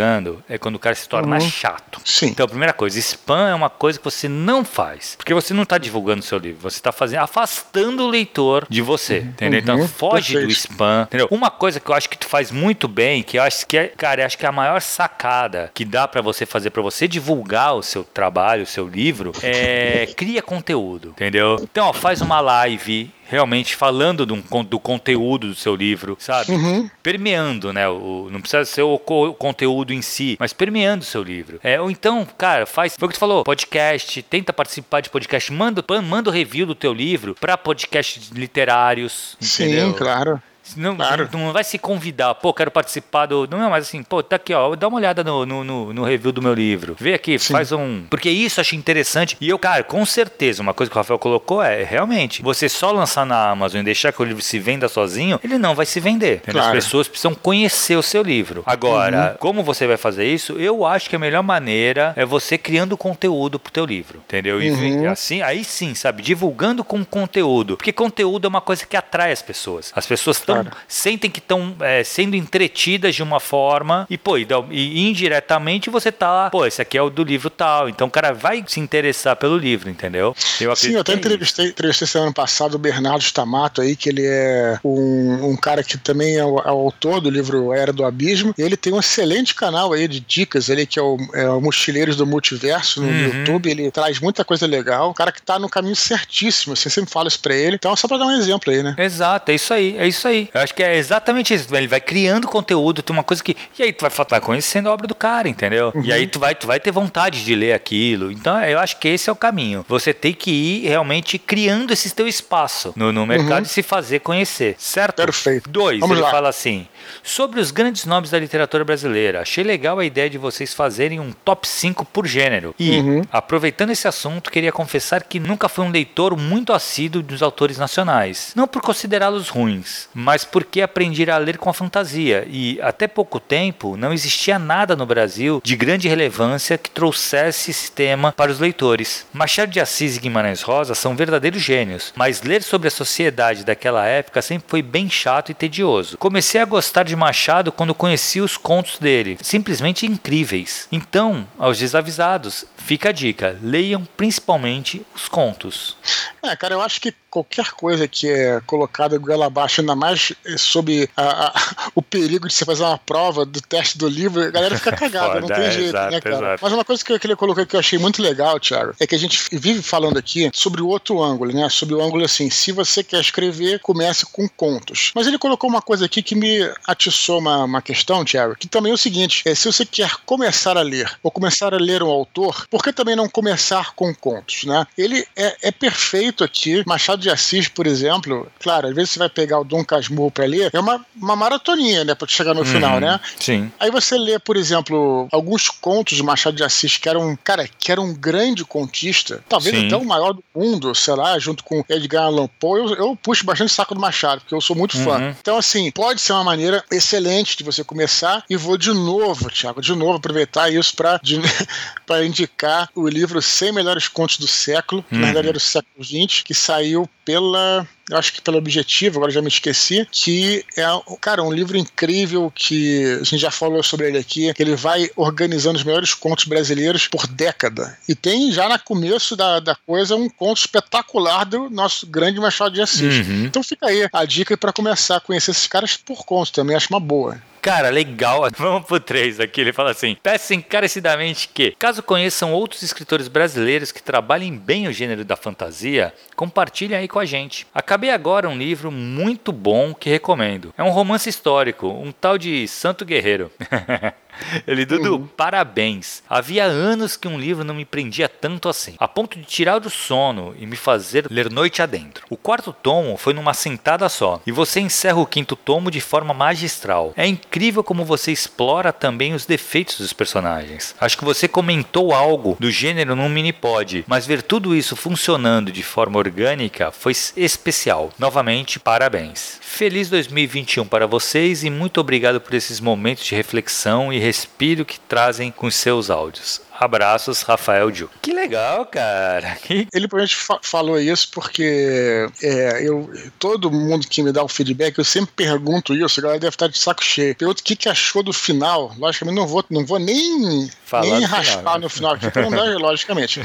é quando o cara se torna uhum. chato. Sim. Então, a primeira coisa, spam é uma coisa que você não faz. Porque você não está divulgando o seu livro, você está fazendo afastando o leitor de você, uhum. entendeu? Então uhum. foge Perfeito. do spam, entendeu? Uma coisa que eu acho que tu faz muito bem, que eu acho que é, cara, acho que é a maior sacada que dá para você fazer para você divulgar o seu trabalho, o seu livro, é cria conteúdo, entendeu? Então, ó, faz uma live realmente falando do, do conteúdo do seu livro, sabe? Uhum. Permeando, né? O, não precisa ser o, o, conteúdo em si, mas permeando o seu livro. É, ou então, cara, faz. Foi o que tu falou, podcast, tenta participar de podcast, manda, manda o review do teu livro para podcasts literários. Sim, entendeu? claro. Não, claro. não, vai se convidar, pô, quero participar do. Não é mais assim, pô, tá aqui, ó, dá uma olhada no, no, no, no review do meu livro. Vê aqui, Sim. faz um. Porque isso eu acho interessante. E eu, cara, com certeza, uma coisa que o Rafael colocou é realmente, você só lançar na Amazon e deixar que o livro se venda sozinho, ele não vai se vender. Claro. As pessoas precisam conhecer o seu livro. Agora, uhum. como você vai fazer isso? Eu acho que a melhor maneira é você criando conteúdo pro teu livro. Entendeu? E uhum. assim, aí sim, sabe, divulgando com conteúdo. Porque conteúdo é uma coisa que atrai as pessoas. As pessoas estão claro. sentem que estão é, sendo entretidas de uma forma e, pô, e, e, indiretamente você tá, pô, esse aqui é o do livro tal. Então o cara vai se interessar pelo livro, entendeu? Eu Sim, eu até é entrevistei, entrevistei semana passada o Bernardo Stamato aí, que ele é um, um cara que também é o, é o, autor do livro Era do Abismo. E ele tem um excelente canal aí de dicas, ele que é o, é o Mochileiros do Multiverso no uhum. YouTube. Ele traz muita coisa legal. O cara que tá no caminho certíssimo, você sempre fala isso pra ele. Então, só pra dar um exemplo aí, né? Exato, é isso aí, é isso aí. Eu acho que é exatamente isso. Ele vai criando conteúdo, tem uma coisa que. E aí tu vai, vai conhecendo a obra do cara, entendeu? Uhum. E aí tu vai, tu vai ter vontade de ler aquilo. Então eu acho que esse é o caminho. Você tem que ir realmente criando esse teu espaço no, no mercado uhum. e se fazer conhecer, certo? Perfeito. Dois, Vamos ele lá. fala assim: sobre os grandes nomes da literatura brasileira, achei legal a ideia de vocês fazerem um top 5 por gênero. E, uhum. aproveitando esse assunto, queria confessar que nunca fui um leitor muito assíduo dos autores nacionais. Não por considerá-los ruins, mas porque aprendi a ler com a fantasia e até pouco tempo não existia nada no Brasil de grande relevância que trouxesse esse tema para os leitores. Machado de Assis e Guimarães Rosa são verdadeiros gênios, mas ler sobre a sociedade daquela época sempre foi bem chato e tedioso. Comecei a gostar de Machado quando conheci os contos dele, simplesmente incríveis. Então, aos desavisados, fica a dica: leiam principalmente os contos. É, cara, eu acho que qualquer coisa que é colocada goela abaixo, ainda mais sob a, a, o perigo de você fazer uma prova do teste do livro, a galera fica cagada, Foda, não tem é, jeito, exato, né, cara? Exato. Mas uma coisa que ele colocou que eu achei muito legal, Thiago, é que a gente vive falando aqui sobre o outro ângulo, né? Sobre o ângulo assim, se você quer escrever, comece com contos. Mas ele colocou uma coisa aqui que me atiçou uma, uma questão, Thiago, que também é o seguinte: é, se você quer começar a ler ou começar a ler um autor, por que também não começar com contos, né? Ele é, é perfeito aqui, Machado de Assis, por exemplo, claro, às vezes você vai pegar o Dom Casmurro para ler, é uma, uma maratoninha, né, para chegar no uhum, final, né? Sim. Aí você lê, por exemplo, alguns contos de Machado de Assis que era um, cara, que era um grande contista, talvez sim. até o maior do mundo, sei lá, junto com Edgar Allan Poe, eu, eu puxo bastante saco do Machado, porque eu sou muito fã. Uhum. Então, assim, pode ser uma maneira excelente de você começar e vou de novo, Thiago, de novo aproveitar isso para indicar o livro 100 Melhores Contos do Século, que uhum. na verdade era do século XX, que saiu pela eu acho que pelo objetivo, agora já me esqueci, que é, cara, um livro incrível que a gente já falou sobre ele aqui, que ele vai organizando os melhores contos brasileiros por década. E tem já no começo da, da coisa um conto espetacular do nosso grande Machado de Assis. Uhum. Então fica aí a dica para começar a conhecer esses caras por conto também, acho uma boa. Cara, legal. Vamos pro 3 aqui. Ele fala assim: peço encarecidamente que, caso conheçam outros escritores brasileiros que trabalhem bem o gênero da fantasia, compartilhem aí com a gente. Acabei agora um livro muito bom que recomendo. É um romance histórico, um tal de Santo Guerreiro. Ele, Dudu, uhum. parabéns. Havia anos que um livro não me prendia tanto assim, a ponto de tirar do sono e me fazer ler noite adentro. O quarto tomo foi numa sentada só, e você encerra o quinto tomo de forma magistral. É incrível como você explora também os defeitos dos personagens. Acho que você comentou algo do gênero num mini-pod, mas ver tudo isso funcionando de forma orgânica foi especial. Novamente, parabéns. Feliz 2021 para vocês e muito obrigado por esses momentos de reflexão e respiro que trazem com seus áudios. Abraços, Rafael Ju. Que legal, cara. Ele provavelmente fa falou isso porque é, eu, todo mundo que me dá o feedback, eu sempre pergunto isso, a galera deve estar de saco cheio. Pergunto o que, que achou do final. Logicamente, não vou, não vou nem, nem raspar final, né? no final aqui, não dá, logicamente.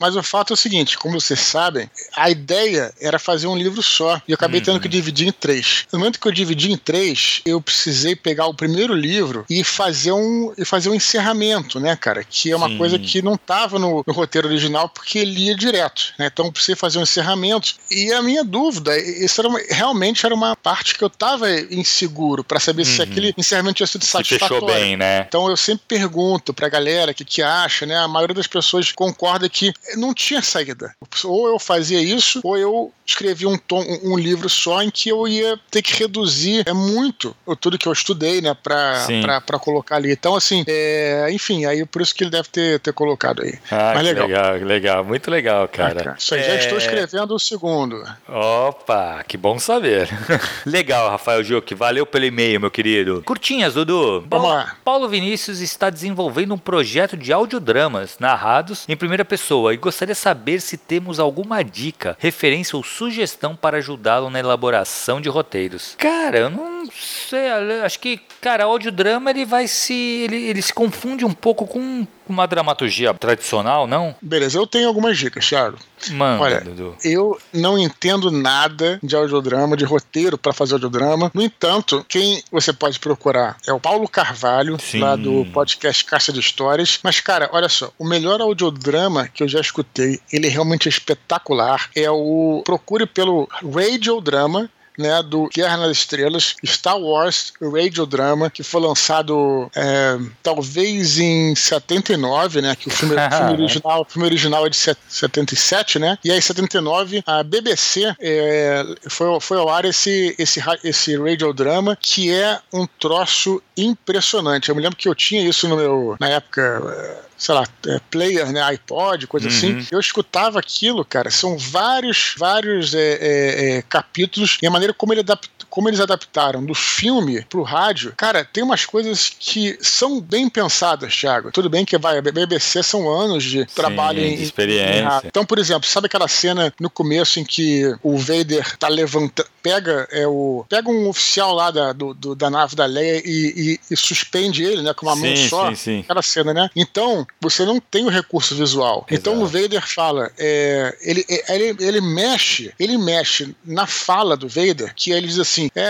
Mas o fato é o seguinte: como vocês sabem, a ideia era fazer um livro só. E eu acabei uhum. tendo que dividir em três. No momento que eu dividi em três, eu precisei pegar o primeiro livro e fazer um, e fazer um encerramento, né, cara? Que é uma Sim. coisa que não estava no, no, roteiro original porque ele ia direto. Né? Então eu precisei fazer um encerramento. E a minha dúvida, isso era uma, realmente era uma parte que eu estava inseguro para saber uhum. se aquele encerramento tinha sido satisfatório. fechou bem, né? Então eu sempre pergunto pra galera o que, que acha, né? A maioria das pessoas concorda que não tinha saída. Ou eu fazia isso, ou eu escrevia um, tom, um livro só em que eu ia ter que reduzir é muito tudo que eu estudei, né, pra, colocar ali. Então, assim, é, enfim, aí por isso que ele deve ter, ter colocado aí. Ah, Mas legal. legal. legal, muito legal, cara. Ah, cara. Isso aí, é... já estou escrevendo o segundo. Opa, que bom saber. legal, Rafael Juque, valeu pelo e-mail, meu querido. Curtinhas, Dudu. Vamos lá. Paulo Vinícius está desenvolvendo um projeto de audiodramas narrados em primeira pessoa e gostaria de saber se temos alguma dica, referência ou sugestão para ajudá-lo na elaboração de roteiros. Cara, eu não sei, acho que, cara, o audiodrama ele vai se. Ele, ele se confunde um pouco com uma dramaturgia tradicional, não? Beleza, eu tenho algumas dicas, Thiago. Manda, Olha, Dudu. eu não entendo nada de audiodrama, de roteiro para fazer audiodrama. No entanto, quem você pode procurar é o Paulo Carvalho, Sim. lá do podcast Caixa de Histórias. Mas, cara, olha só, o melhor audiodrama que eu já escutei, ele realmente é espetacular, é o Procure pelo Radiodrama, né, do Guerra nas Estrelas, Star Wars Radio Drama, que foi lançado é, talvez em 79, né, que o filme, filme, original, o filme original é de 77, né, e aí em 79 a BBC é, foi, foi ao ar esse, esse, esse Radio Drama, que é um troço impressionante. Eu me lembro que eu tinha isso no meu, na época sei lá, é, player, né, iPod, coisa assim. uhum. assim. Eu escutava aquilo, cara. São vários, vários é, é, é capítulos e a maneira como ele como eles adaptaram do filme pro rádio, cara, tem umas coisas que são bem pensadas, Thiago. Tudo bem que vai, a BBC são anos de trabalho Sim, em, experiência. Em, então, por exemplo, sabe aquela cena no começo em que o Vader tá levantando, pega é o pega um oficial lá da, do, do da nave da Leia e, e, e, suspende ele, né, com uma sim, mão só. Sim, sim. Aquela cena, né? Então, você não tem o recurso visual. Exato. Então o Vader fala, é, ele, é, ele, ele mexe, ele mexe na fala do Vader, que ele diz assim: é,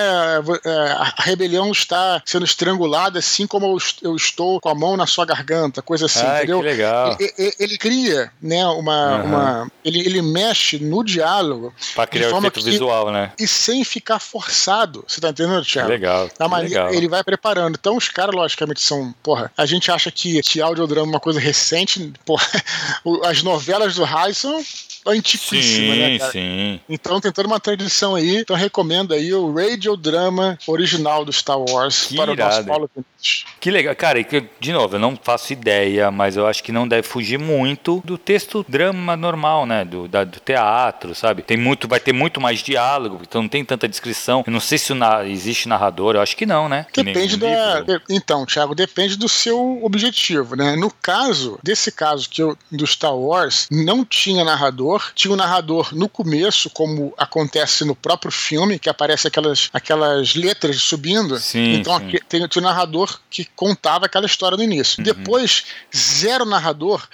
é, a rebelião está sendo estrangulada assim como eu, estou com a mão na sua garganta, coisa assim, Ai, entendeu? Que legal. Ele, ele, ele cria, né, uma. Uhum. uma ele, ele mexe no diálogo. Pra criar o efeito que, visual, né? E sem ficar forçado. Você tá entendendo, Thiago? Legal. Da maneira, legal. Ele vai preparando. Então os caras, logicamente, são. Porra, a gente acha que, que audiodrama é uma coisa recente. Porra, as novelas do são antiquíssima, sim, né, cara? Sim. Então tem toda uma tradição aí. Então recomendo aí o radiodrama original do Star Wars que para irado. o nosso Paulo Que legal. Cara, e que, de novo, eu não faço ideia, mas eu acho que não deve fugir muito do texto drama normal, né? Do, da, do teatro, sabe? Tem muito, vai ter muito mais diálogo, então não tem tanta descrição. Eu não sei se na, existe narrador, eu acho que não, né? Depende da. Livro. Então, Thiago, depende do seu objetivo, né? No caso, desse caso que eu, do Star Wars, não tinha narrador, tinha um narrador no começo, como acontece no próprio filme, que aparece aquelas, aquelas letras subindo. Sim, então sim. Aqui, tem, tinha um narrador que contava aquela história no início. Uhum. Depois, zero narrador.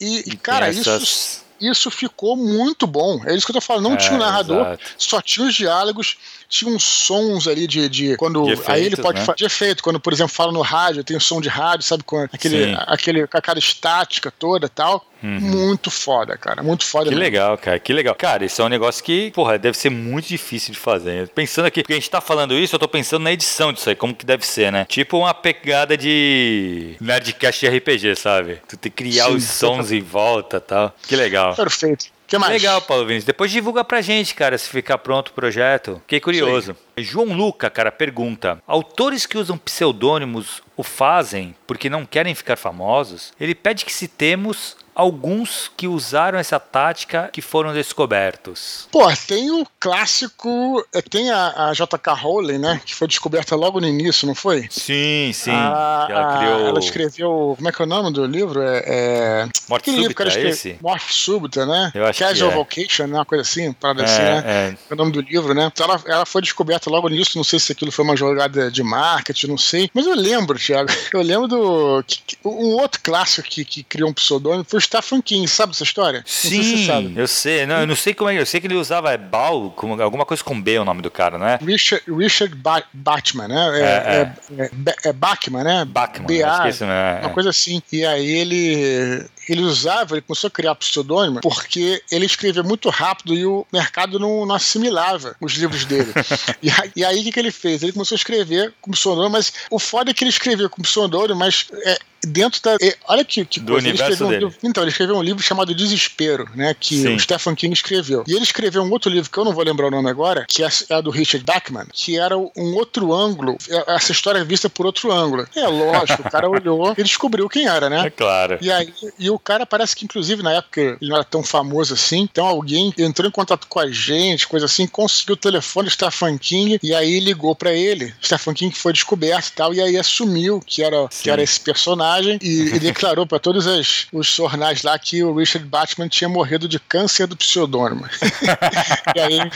E, e cara, essas... isso, isso ficou muito bom. É isso que eu tô falando. Não é, tinha um narrador, exato. só tinha os diálogos tinha uns sons ali de. de quando de efeitos, aí ele pode né? fazer de efeito, quando, por exemplo, fala no rádio, tem o um som de rádio, sabe? Com aquele, aquele, com aquela estática toda tal. Uhum. Muito foda, cara. Muito foda Que mesmo. legal, cara. Que legal. Cara, isso é um negócio que, porra, deve ser muito difícil de fazer. Pensando aqui, porque a gente tá falando isso, eu tô pensando na edição disso aí, como que deve ser, né? Tipo uma pegada de Nerdcast de RPG, sabe? Tu tem que criar Sim, os sons em volta e tal. Que legal. Perfeito que mais? Legal, Paulo Vinícius. Depois divulga pra gente, cara, se ficar pronto o projeto. Fiquei curioso. João Luca, cara, pergunta: autores que usam pseudônimos o fazem porque não querem ficar famosos? Ele pede que citemos alguns que usaram essa tática que foram descobertos? Pô, tem o clássico, eh, tem a, a J.K. Rowling, né, que foi descoberta logo no início, não foi? Sim, sim. A, ela, criou... ela escreveu, como é que é o nome do livro? É, é... Morte Súbita, livro, é esse? Morte Súbita, né? Eu acho Casual que é. Vocation, né, uma coisa assim, parada é, assim, né? É. é. o nome do livro, né? Então ela, ela foi descoberta logo nisso, não sei se aquilo foi uma jogada de marketing, não sei, mas eu lembro, Thiago, eu lembro do... Que, que, um outro clássico que, que criou um pseudônimo foi o Stephen King, sabe essa história? Sim, se eu sei. Não, eu não sei como é. Eu sei que ele usava é, Bal, como, alguma coisa com B é o nome do cara, não é? Richard, Richard ba Batman, né? É, é, é, é, é Bachman, né? Bachman, B-A, é, uma coisa assim. E aí ele ele usava, ele começou a criar pseudônimo porque ele escrevia muito rápido e o mercado não, não assimilava os livros dele. e, aí, e aí o que, que ele fez? Ele começou a escrever com pseudônimo, mas o foda é que ele escrevia com pseudônimo, mas é, dentro da. Olha que, que Do coisa. Universo um dele. livro, então, ele escreveu um livro chamado Desespero, né? Que Sim. o Stephen King escreveu. E ele escreveu um outro livro que eu não vou lembrar o nome agora, que é, é do Richard Bachman, que era um outro ângulo, é, essa história é vista por outro ângulo. É lógico, o cara olhou e descobriu quem era, né? É claro. E aí, e o cara parece que, inclusive, na época ele não era tão famoso assim, então alguém entrou em contato com a gente, coisa assim, conseguiu o telefone do Stephen King e aí ligou para ele. Stephen King foi descoberto e tal, e aí assumiu que era, que era esse personagem e, e declarou para todos as, os jornais lá que o Richard Batman tinha morrido de câncer do pseudônimo. e aí,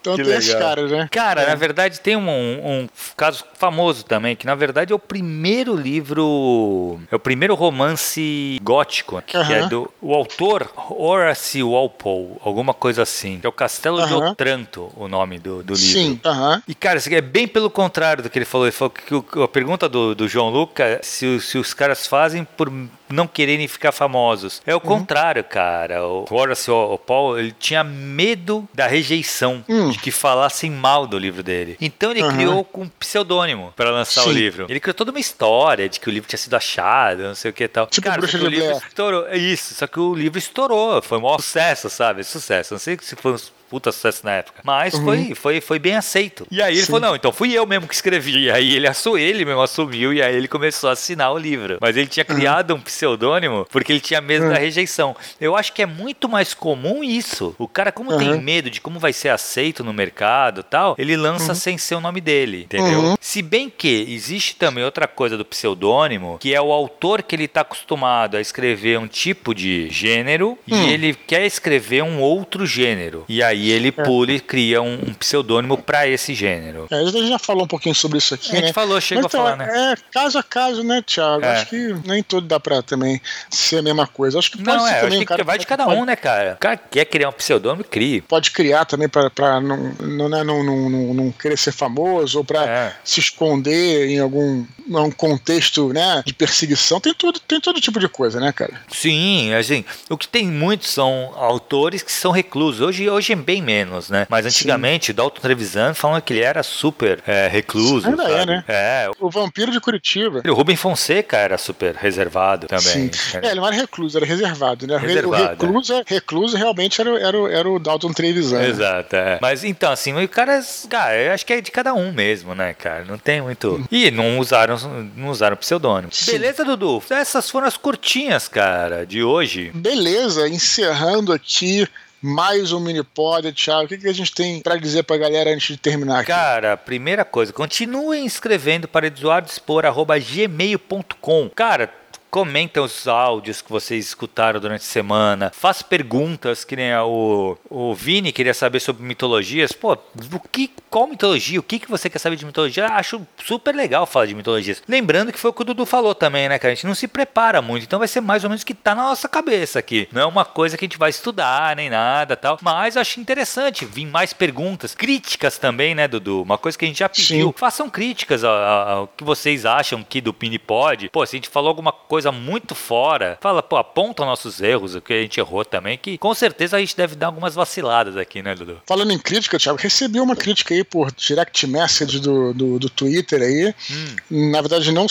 então que tem esses caras, né? Cara, é. na verdade tem um, um, caso famoso também, que na verdade é o primeiro livro, é o primeiro romance gótico, que é do o autor Horace Walpole, alguma coisa assim. É o Castelo de Otranto, o nome do, do livro. Sim, aham. E cara, isso aqui é bem pelo contrário do que ele falou. Ele falou que, que a pergunta do, do João Luca, se, se os caras fazem por não quererem ficar famosos. É o uhum. contrário, cara. O Horace Paul, ele tinha medo da rejeição, uhum. de que falassem mal do livro dele. Então ele uhum. criou com um pseudônimo para lançar Sim. o livro. Ele criou toda uma história de que o livro tinha sido achado, não sei o que e tal. Tipo cara, Bruxa o livro estourou. É isso, só que o livro estourou. Foi um maior sucesso, sabe? Sucesso. Não sei se foi um puta sucesso na época. Mas uhum. foi, foi, foi bem aceito. E aí ele Sim. falou: não, então fui eu mesmo que escrevi. E aí ele, assou, ele mesmo assumiu e aí ele começou a assinar o livro. Mas ele tinha uhum. criado uhum. um pseudônimo porque ele tinha medo uhum. da rejeição. Eu acho que é muito mais comum isso. O cara, como tem uhum. medo de como vai ser aceito no mercado tal, ele lança uhum. sem ser o nome dele, entendeu? Se bem que existe também outra coisa do pseudônimo, que é o autor que ele está acostumado a escrever um tipo de gênero e hum. ele quer escrever um outro gênero. E aí aí ele é. pula e cria um, um pseudônimo para esse gênero. É, a gente já falou um pouquinho sobre isso aqui, A gente né? falou, chegou então, a falar, né? É, caso a caso, né, Thiago? É. Acho que nem tudo dá pra também ser a mesma coisa. Acho que pode não, ser é, também. Acho que vai de cada um, né, cara? O cara quer criar um pseudônimo, crie. Pode criar também pra, pra não, não, né, não, não, não, não querer ser famoso ou pra é. se esconder em algum um contexto, né, de perseguição. Tem tudo, tem todo tipo de coisa, né, cara? Sim, assim, o que tem muitos são autores que são reclusos. Hoje, hoje bem menos, né? Mas antigamente, Sim. Dalton Trevisan falando que ele era super é, recluso. Ainda sabe? é, né? É. O vampiro de Curitiba. O Rubem Fonseca era super reservado também. Sim. É, ele não era recluso, era reservado, né? Reservado, o recluso, é. recluso realmente era, era, era o Dalton Trevisan. Exato, é. Mas então, assim, o cara, cara, eu acho que é de cada um mesmo, né, cara? Não tem muito. E não usaram, não usaram pseudônimo. Sim. Beleza, Dudu? Essas foram as curtinhas, cara, de hoje. Beleza, encerrando aqui mais um mini pod, Thiago. O que, que a gente tem para dizer para a galera antes de terminar aqui? Cara, primeira coisa, continuem escrevendo para eduardespor.gmail.com. Cara, Comenta os áudios que vocês escutaram durante a semana. Faz perguntas, que nem o, o Vini queria saber sobre mitologias. Pô, o que, qual mitologia? O que, que você quer saber de mitologia? Acho super legal falar de mitologias. Lembrando que foi o que o Dudu falou também, né? Que a gente não se prepara muito. Então vai ser mais ou menos o que tá na nossa cabeça aqui. Não é uma coisa que a gente vai estudar, nem nada tal. Mas eu acho interessante vir mais perguntas. Críticas também, né, Dudu? Uma coisa que a gente já pediu. Sim. Façam críticas ao, ao, que vocês acham aqui do Pinipod. Pô, se a gente falou alguma coisa coisa muito fora, fala, pô, aponta nossos erros, o que a gente errou também, que com certeza a gente deve dar algumas vaciladas aqui, né, Dudu? Falando em crítica, Thiago, recebi uma crítica aí por direct message do, do, do Twitter aí. Hum. Na verdade, não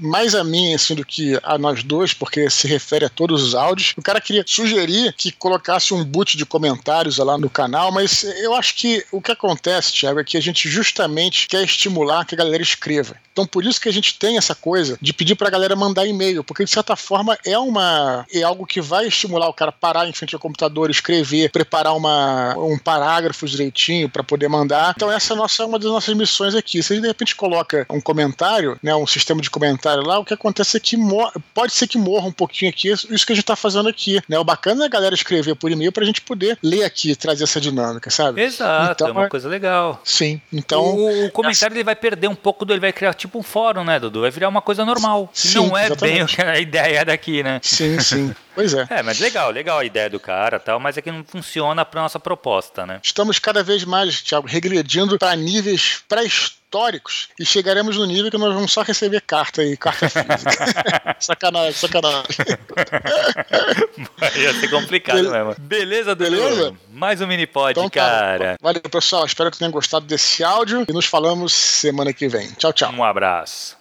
mais a mim, assim, do que a nós dois, porque se refere a todos os áudios. O cara queria sugerir que colocasse um boot de comentários lá no canal, mas eu acho que o que acontece, Thiago, é que a gente justamente quer estimular que a galera escreva. Então, por isso que a gente tem essa coisa de pedir pra galera mandar e-mail, porque de certa forma é uma é algo que vai estimular o cara a parar em frente ao computador, escrever, preparar uma, um parágrafo direitinho para poder mandar. Então essa é nossa uma das nossas missões aqui. Se a gente de repente coloca um comentário, né, um sistema de comentário lá, o que acontece é que pode ser que morra um pouquinho aqui isso que a gente está fazendo aqui, né? O bacana é a galera escrever por e-mail para a gente poder ler aqui, trazer essa dinâmica, sabe? Exato, então, é uma coisa legal. Sim, então o, o comentário ele vai perder um pouco do, ele vai criar tipo um fórum, né, Dudu? Vai virar uma coisa normal. Sim, não é exatamente. bem a ideia daqui, né? Sim, sim. Pois é. É, mas legal, legal a ideia do cara tal, mas é que não funciona para nossa proposta, né? Estamos cada vez mais, Thiago, regredindo para níveis pré-históricos e chegaremos no nível que nós vamos só receber carta e carta física. sacanagem, sacanagem. Ia ser complicado Be mesmo. Beleza, Dudu? Beleza? Mais um mini pod, então, tá. cara. Valeu, pessoal. Espero que tenham gostado desse áudio e nos falamos semana que vem. Tchau, tchau. Um abraço.